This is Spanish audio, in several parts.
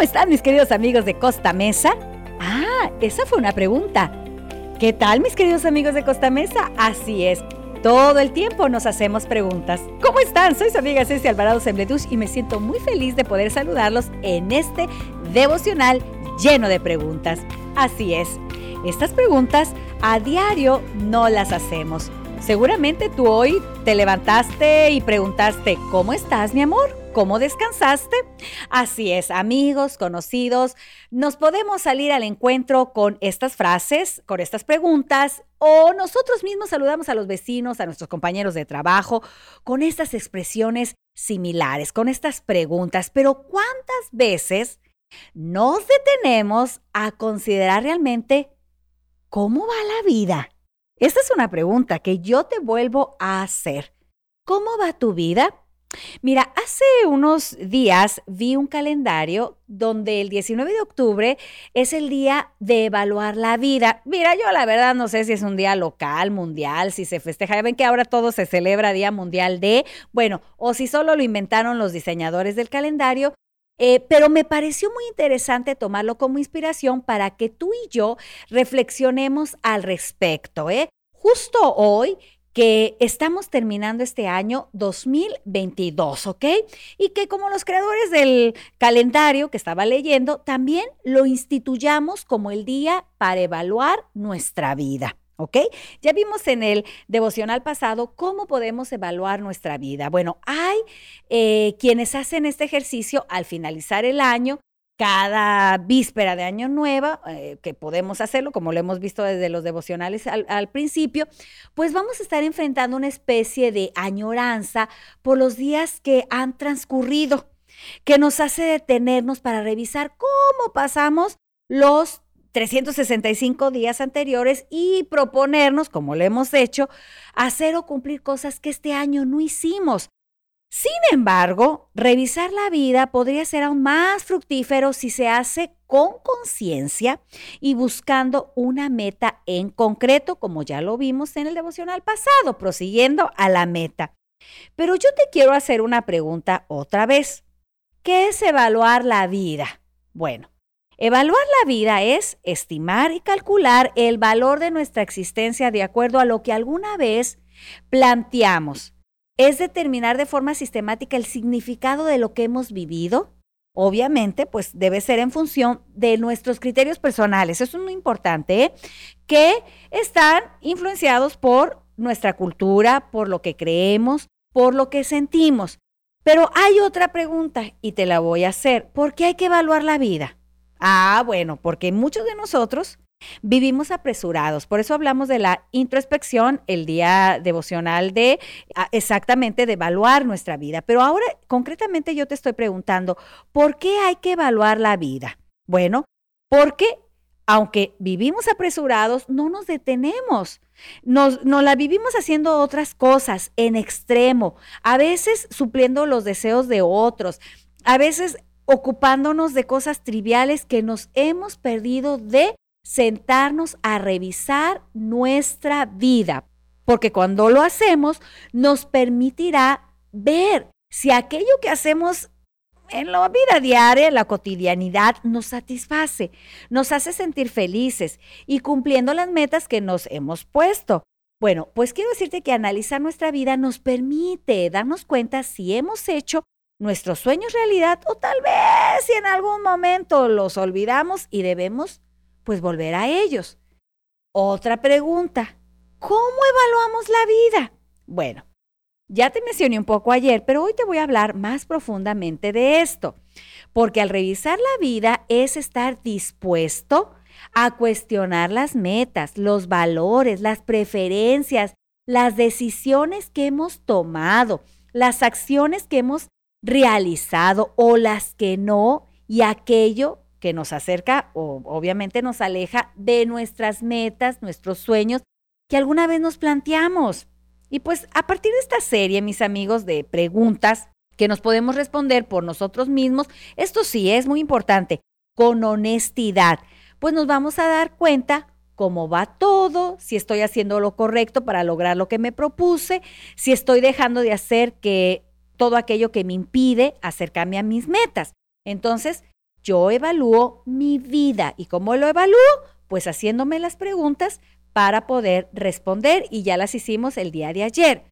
¿Cómo están mis queridos amigos de Costa Mesa? Ah, esa fue una pregunta. ¿Qué tal mis queridos amigos de Costa Mesa? Así es. Todo el tiempo nos hacemos preguntas. ¿Cómo están? Soy su amiga Ceci Alvarado Sembledush y me siento muy feliz de poder saludarlos en este devocional lleno de preguntas. Así es, estas preguntas a diario no las hacemos. Seguramente tú hoy te levantaste y preguntaste, ¿cómo estás mi amor? ¿Cómo descansaste? Así es, amigos, conocidos, nos podemos salir al encuentro con estas frases, con estas preguntas, o nosotros mismos saludamos a los vecinos, a nuestros compañeros de trabajo, con estas expresiones similares, con estas preguntas. Pero ¿cuántas veces nos detenemos a considerar realmente cómo va la vida? Esta es una pregunta que yo te vuelvo a hacer. ¿Cómo va tu vida? Mira, hace unos días vi un calendario donde el 19 de octubre es el día de evaluar la vida. Mira, yo la verdad no sé si es un día local, mundial, si se festeja. Ya ven que ahora todo se celebra Día Mundial de, bueno, o si solo lo inventaron los diseñadores del calendario. Eh, pero me pareció muy interesante tomarlo como inspiración para que tú y yo reflexionemos al respecto. ¿eh? Justo hoy que estamos terminando este año 2022, ¿ok? Y que como los creadores del calendario que estaba leyendo, también lo instituyamos como el día para evaluar nuestra vida. ¿Ok? Ya vimos en el devocional pasado cómo podemos evaluar nuestra vida. Bueno, hay eh, quienes hacen este ejercicio al finalizar el año cada víspera de Año Nuevo, eh, que podemos hacerlo, como lo hemos visto desde los devocionales al, al, principio, pues vamos a estar enfrentando una especie de añoranza por los días que han transcurrido, que nos hace detenernos para revisar cómo pasamos los 365 días anteriores y proponernos, como lo hemos hecho, hacer o cumplir cosas que este año no hicimos sin embargo, revisar la vida podría ser aún más fructífero si se hace con conciencia y buscando una meta en concreto, como ya lo vimos en el devocional pasado, prosiguiendo a la meta. Pero yo te quiero hacer una pregunta otra vez. ¿Qué es evaluar la vida? Bueno, evaluar la vida es estimar y calcular el valor de nuestra existencia de acuerdo a lo que alguna vez planteamos es determinar de forma sistemática el significado de lo que hemos vivido. Obviamente, pues debe ser en función de nuestros criterios personales. Eso es muy importante, ¿eh? que están influenciados por nuestra cultura, por lo que creemos, por lo que sentimos. Pero hay otra pregunta y te la voy a hacer. ¿Por qué hay que evaluar la vida? Ah, bueno, porque muchos de nosotros Vivimos apresurados, por eso hablamos de la introspección, el día devocional de ah, exactamente de evaluar nuestra vida. Pero ahora concretamente yo te estoy preguntando, ¿por qué hay que evaluar la vida? Bueno, porque aunque vivimos apresurados, no nos detenemos. Nos, nos, la vivimos haciendo otras cosas en extremo, a veces supliendo los deseos de otros, a veces ocupándonos de cosas triviales que nos hemos perdido de sentarnos a revisar nuestra vida, porque cuando lo hacemos nos permitirá ver si aquello que hacemos en la vida diaria, en la cotidianidad, nos satisface, nos hace sentir felices y cumpliendo las metas que nos hemos puesto. Bueno, pues quiero decirte que analizar nuestra vida nos permite darnos cuenta si hemos hecho nuestros sueños realidad o tal vez si en algún momento los olvidamos y debemos pues volver a ellos. Otra pregunta, ¿cómo evaluamos la vida? Bueno, ya te mencioné un poco ayer, pero hoy te voy a hablar más profundamente de esto, porque al revisar la vida es estar dispuesto a cuestionar las metas, los valores, las preferencias, las decisiones que hemos tomado, las acciones que hemos realizado o las que no, y aquello que nos acerca o obviamente nos aleja de nuestras metas, nuestros sueños que alguna vez nos planteamos. Y pues a partir de esta serie, mis amigos, de preguntas que nos podemos responder por nosotros mismos, esto sí es muy importante, con honestidad, pues nos vamos a dar cuenta cómo va todo, si estoy haciendo lo correcto para lograr lo que me propuse, si estoy dejando de hacer que todo aquello que me impide acercarme a mis metas. Entonces, yo evalúo mi vida. ¿Y cómo lo evalúo? Pues haciéndome las preguntas para poder responder y ya las hicimos el día de ayer.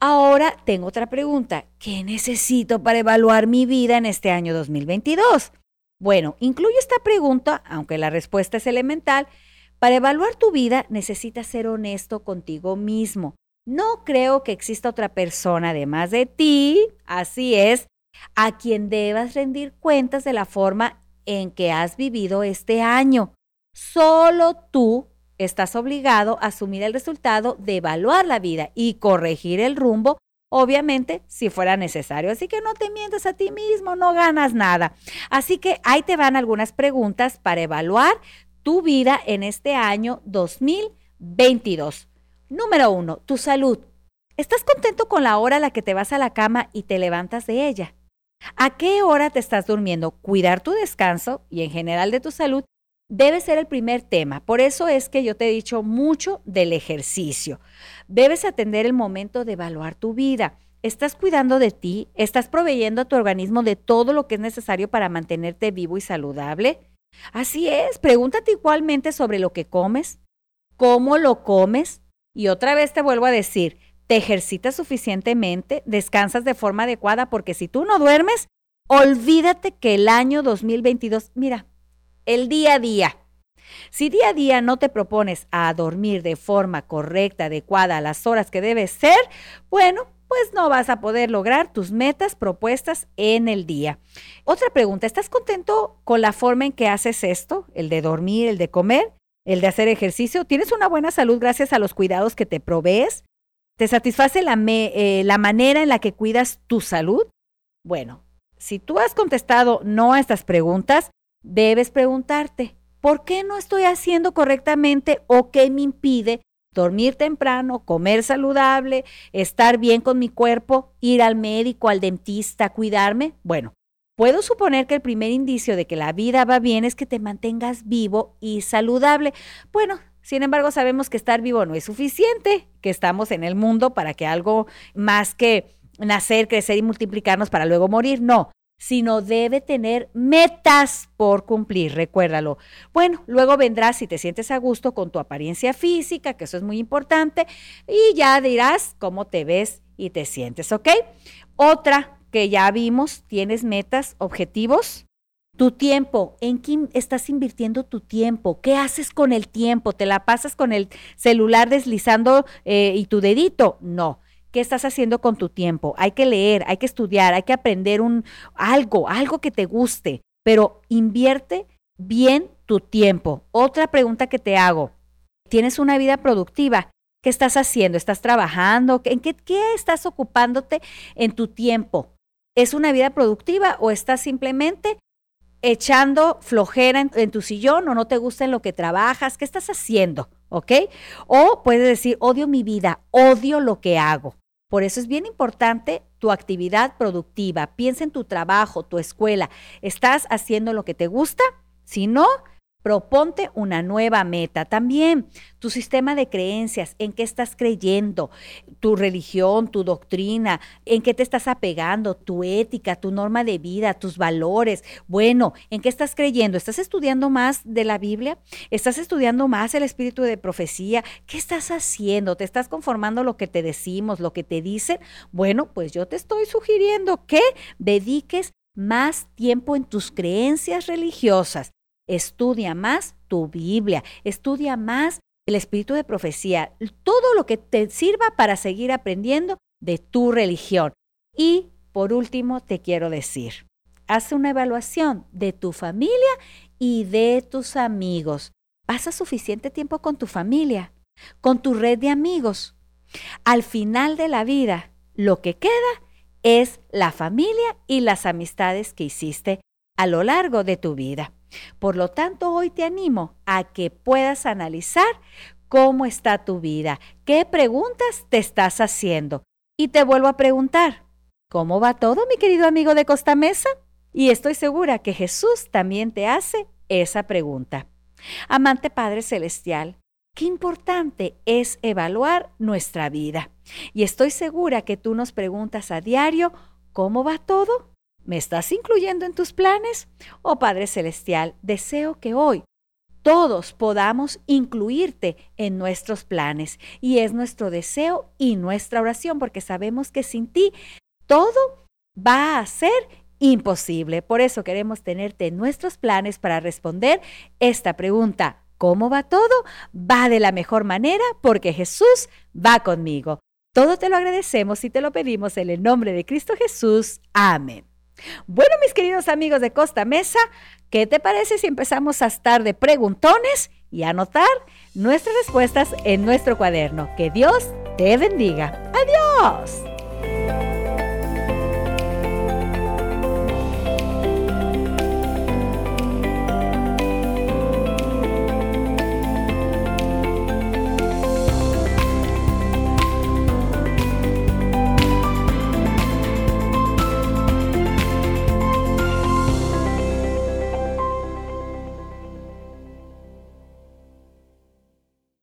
Ahora tengo otra pregunta. ¿Qué necesito para evaluar mi vida en este año 2022? Bueno, incluye esta pregunta, aunque la respuesta es elemental. Para evaluar tu vida necesitas ser honesto contigo mismo. No creo que exista otra persona además de ti, así es, a quien debas rendir cuentas de la forma en que has vivido este año. Solo tú estás obligado a asumir el resultado de evaluar la vida y corregir el rumbo, obviamente, si fuera necesario. Así que no te mientas a ti mismo, no ganas nada. Así que ahí te van algunas preguntas para evaluar tu vida en este año 2022. Número uno, tu salud. ¿Estás contento con la hora a la que te vas a la cama y te levantas de ella? ¿A qué hora te estás durmiendo? Cuidar tu descanso y en general de tu salud debe ser el primer tema. Por eso es que yo te he dicho mucho del ejercicio. Debes atender el momento de evaluar tu vida. ¿Estás cuidando de ti? ¿Estás proveyendo a tu organismo de todo lo que es necesario para mantenerte vivo y saludable? Así es, pregúntate igualmente sobre lo que comes, cómo lo comes. Y otra vez te vuelvo a decir, ¿te ejercitas suficientemente? ¿Descansas de forma adecuada? Porque si tú no duermes, olvídate que el año 2022, mira, el día a día. Si día a día no te propones a dormir de forma correcta, adecuada a las horas que debes ser, bueno, pues no vas a poder lograr tus metas propuestas en el día. Otra pregunta, ¿estás contento con la forma en que haces esto? El de dormir, el de comer, el de hacer ejercicio. ¿Tienes una buena salud gracias a los cuidados que te provees? ¿Te satisface la, eh, la manera en la que cuidas tu salud? Bueno, si tú has contestado no a estas preguntas, debes preguntarte, ¿por qué no estoy haciendo correctamente o qué me impide dormir temprano, comer saludable, estar bien con mi cuerpo, ir al médico, al dentista, cuidarme? Bueno, puedo suponer que el primer indicio de que la vida va bien es que te mantengas vivo y saludable. Bueno, sin embargo, sabemos que estar vivo no es suficiente, que estamos en el mundo para que algo más que nacer, crecer y multiplicarnos para luego morir. No, sino debe tener metas por cumplir, recuérdalo. Bueno, luego vendrás si te sientes a gusto con tu apariencia física, que eso es muy importante, y ya dirás cómo te ves y te sientes, ¿ok? Otra que ya vimos, tienes metas, objetivos. Tu tiempo, ¿en qué estás invirtiendo tu tiempo? ¿Qué haces con el tiempo? ¿Te la pasas con el celular deslizando eh, y tu dedito? No ¿Qué estás haciendo con tu tiempo? Hay que leer, hay que estudiar, hay que aprender un, algo, algo que te guste, pero invierte bien tu tiempo. Otra pregunta que te hago, ¿tienes una vida productiva? ¿Qué estás haciendo? ¿Estás trabajando? ¿En qué, qué estás ocupándote en tu tiempo? ¿Es una vida productiva o estás simplemente echando flojera en, tu sillón o no te gusta en lo que trabajas? ¿Qué estás haciendo? ¿Ok? O puedes decir, odio mi vida, odio lo que hago. Por eso es bien importante tu actividad productiva. Piensa en tu trabajo, tu escuela. ¿Estás haciendo lo que te gusta? Si no, Proponte una nueva meta también. Tu sistema de creencias, en qué estás creyendo, tu religión, tu doctrina, en qué te estás apegando, tu ética, tu norma de vida, tus valores. Bueno, ¿en qué estás creyendo? ¿Estás estudiando más de la Biblia? ¿Estás estudiando más el espíritu de profecía? ¿Qué estás haciendo? ¿Te estás conformando lo que te decimos, lo que te dicen? Bueno, pues yo te estoy sugiriendo que dediques más tiempo en tus creencias religiosas Estudia más tu Biblia, estudia más el espíritu de profecía, todo lo que te sirva para seguir aprendiendo de tu religión. Y por último, te quiero decir, haz una evaluación de tu familia y de tus amigos. Pasa suficiente tiempo con tu familia, con tu red de amigos. Al final de la vida, lo que queda es la familia y las amistades que hiciste a lo largo de tu vida. Por lo tanto, hoy te animo a que puedas analizar cómo está tu vida, qué preguntas te estás haciendo. Y te vuelvo a preguntar, ¿cómo va todo, mi querido amigo de Costa Mesa? Y estoy segura que Jesús también te hace esa pregunta. Amante Padre Celestial, qué importante es evaluar nuestra vida. Y estoy segura que tú nos preguntas a diario, ¿cómo va todo? ¿Me estás incluyendo en tus planes? Oh Padre Celestial, deseo que hoy todos podamos incluirte en nuestros planes. Y es nuestro deseo y nuestra oración, porque sabemos que sin ti todo va a ser imposible. Por eso queremos tenerte en nuestros planes para responder esta pregunta. ¿Cómo va todo? Va de la mejor manera porque Jesús va conmigo. Todo te lo agradecemos y te lo pedimos en el nombre de Cristo Jesús. Amén. Bueno, mis queridos amigos de Costa Mesa, ¿qué te parece si empezamos a estar de preguntones y anotar nuestras respuestas en nuestro cuaderno? Que Dios te bendiga. Adiós.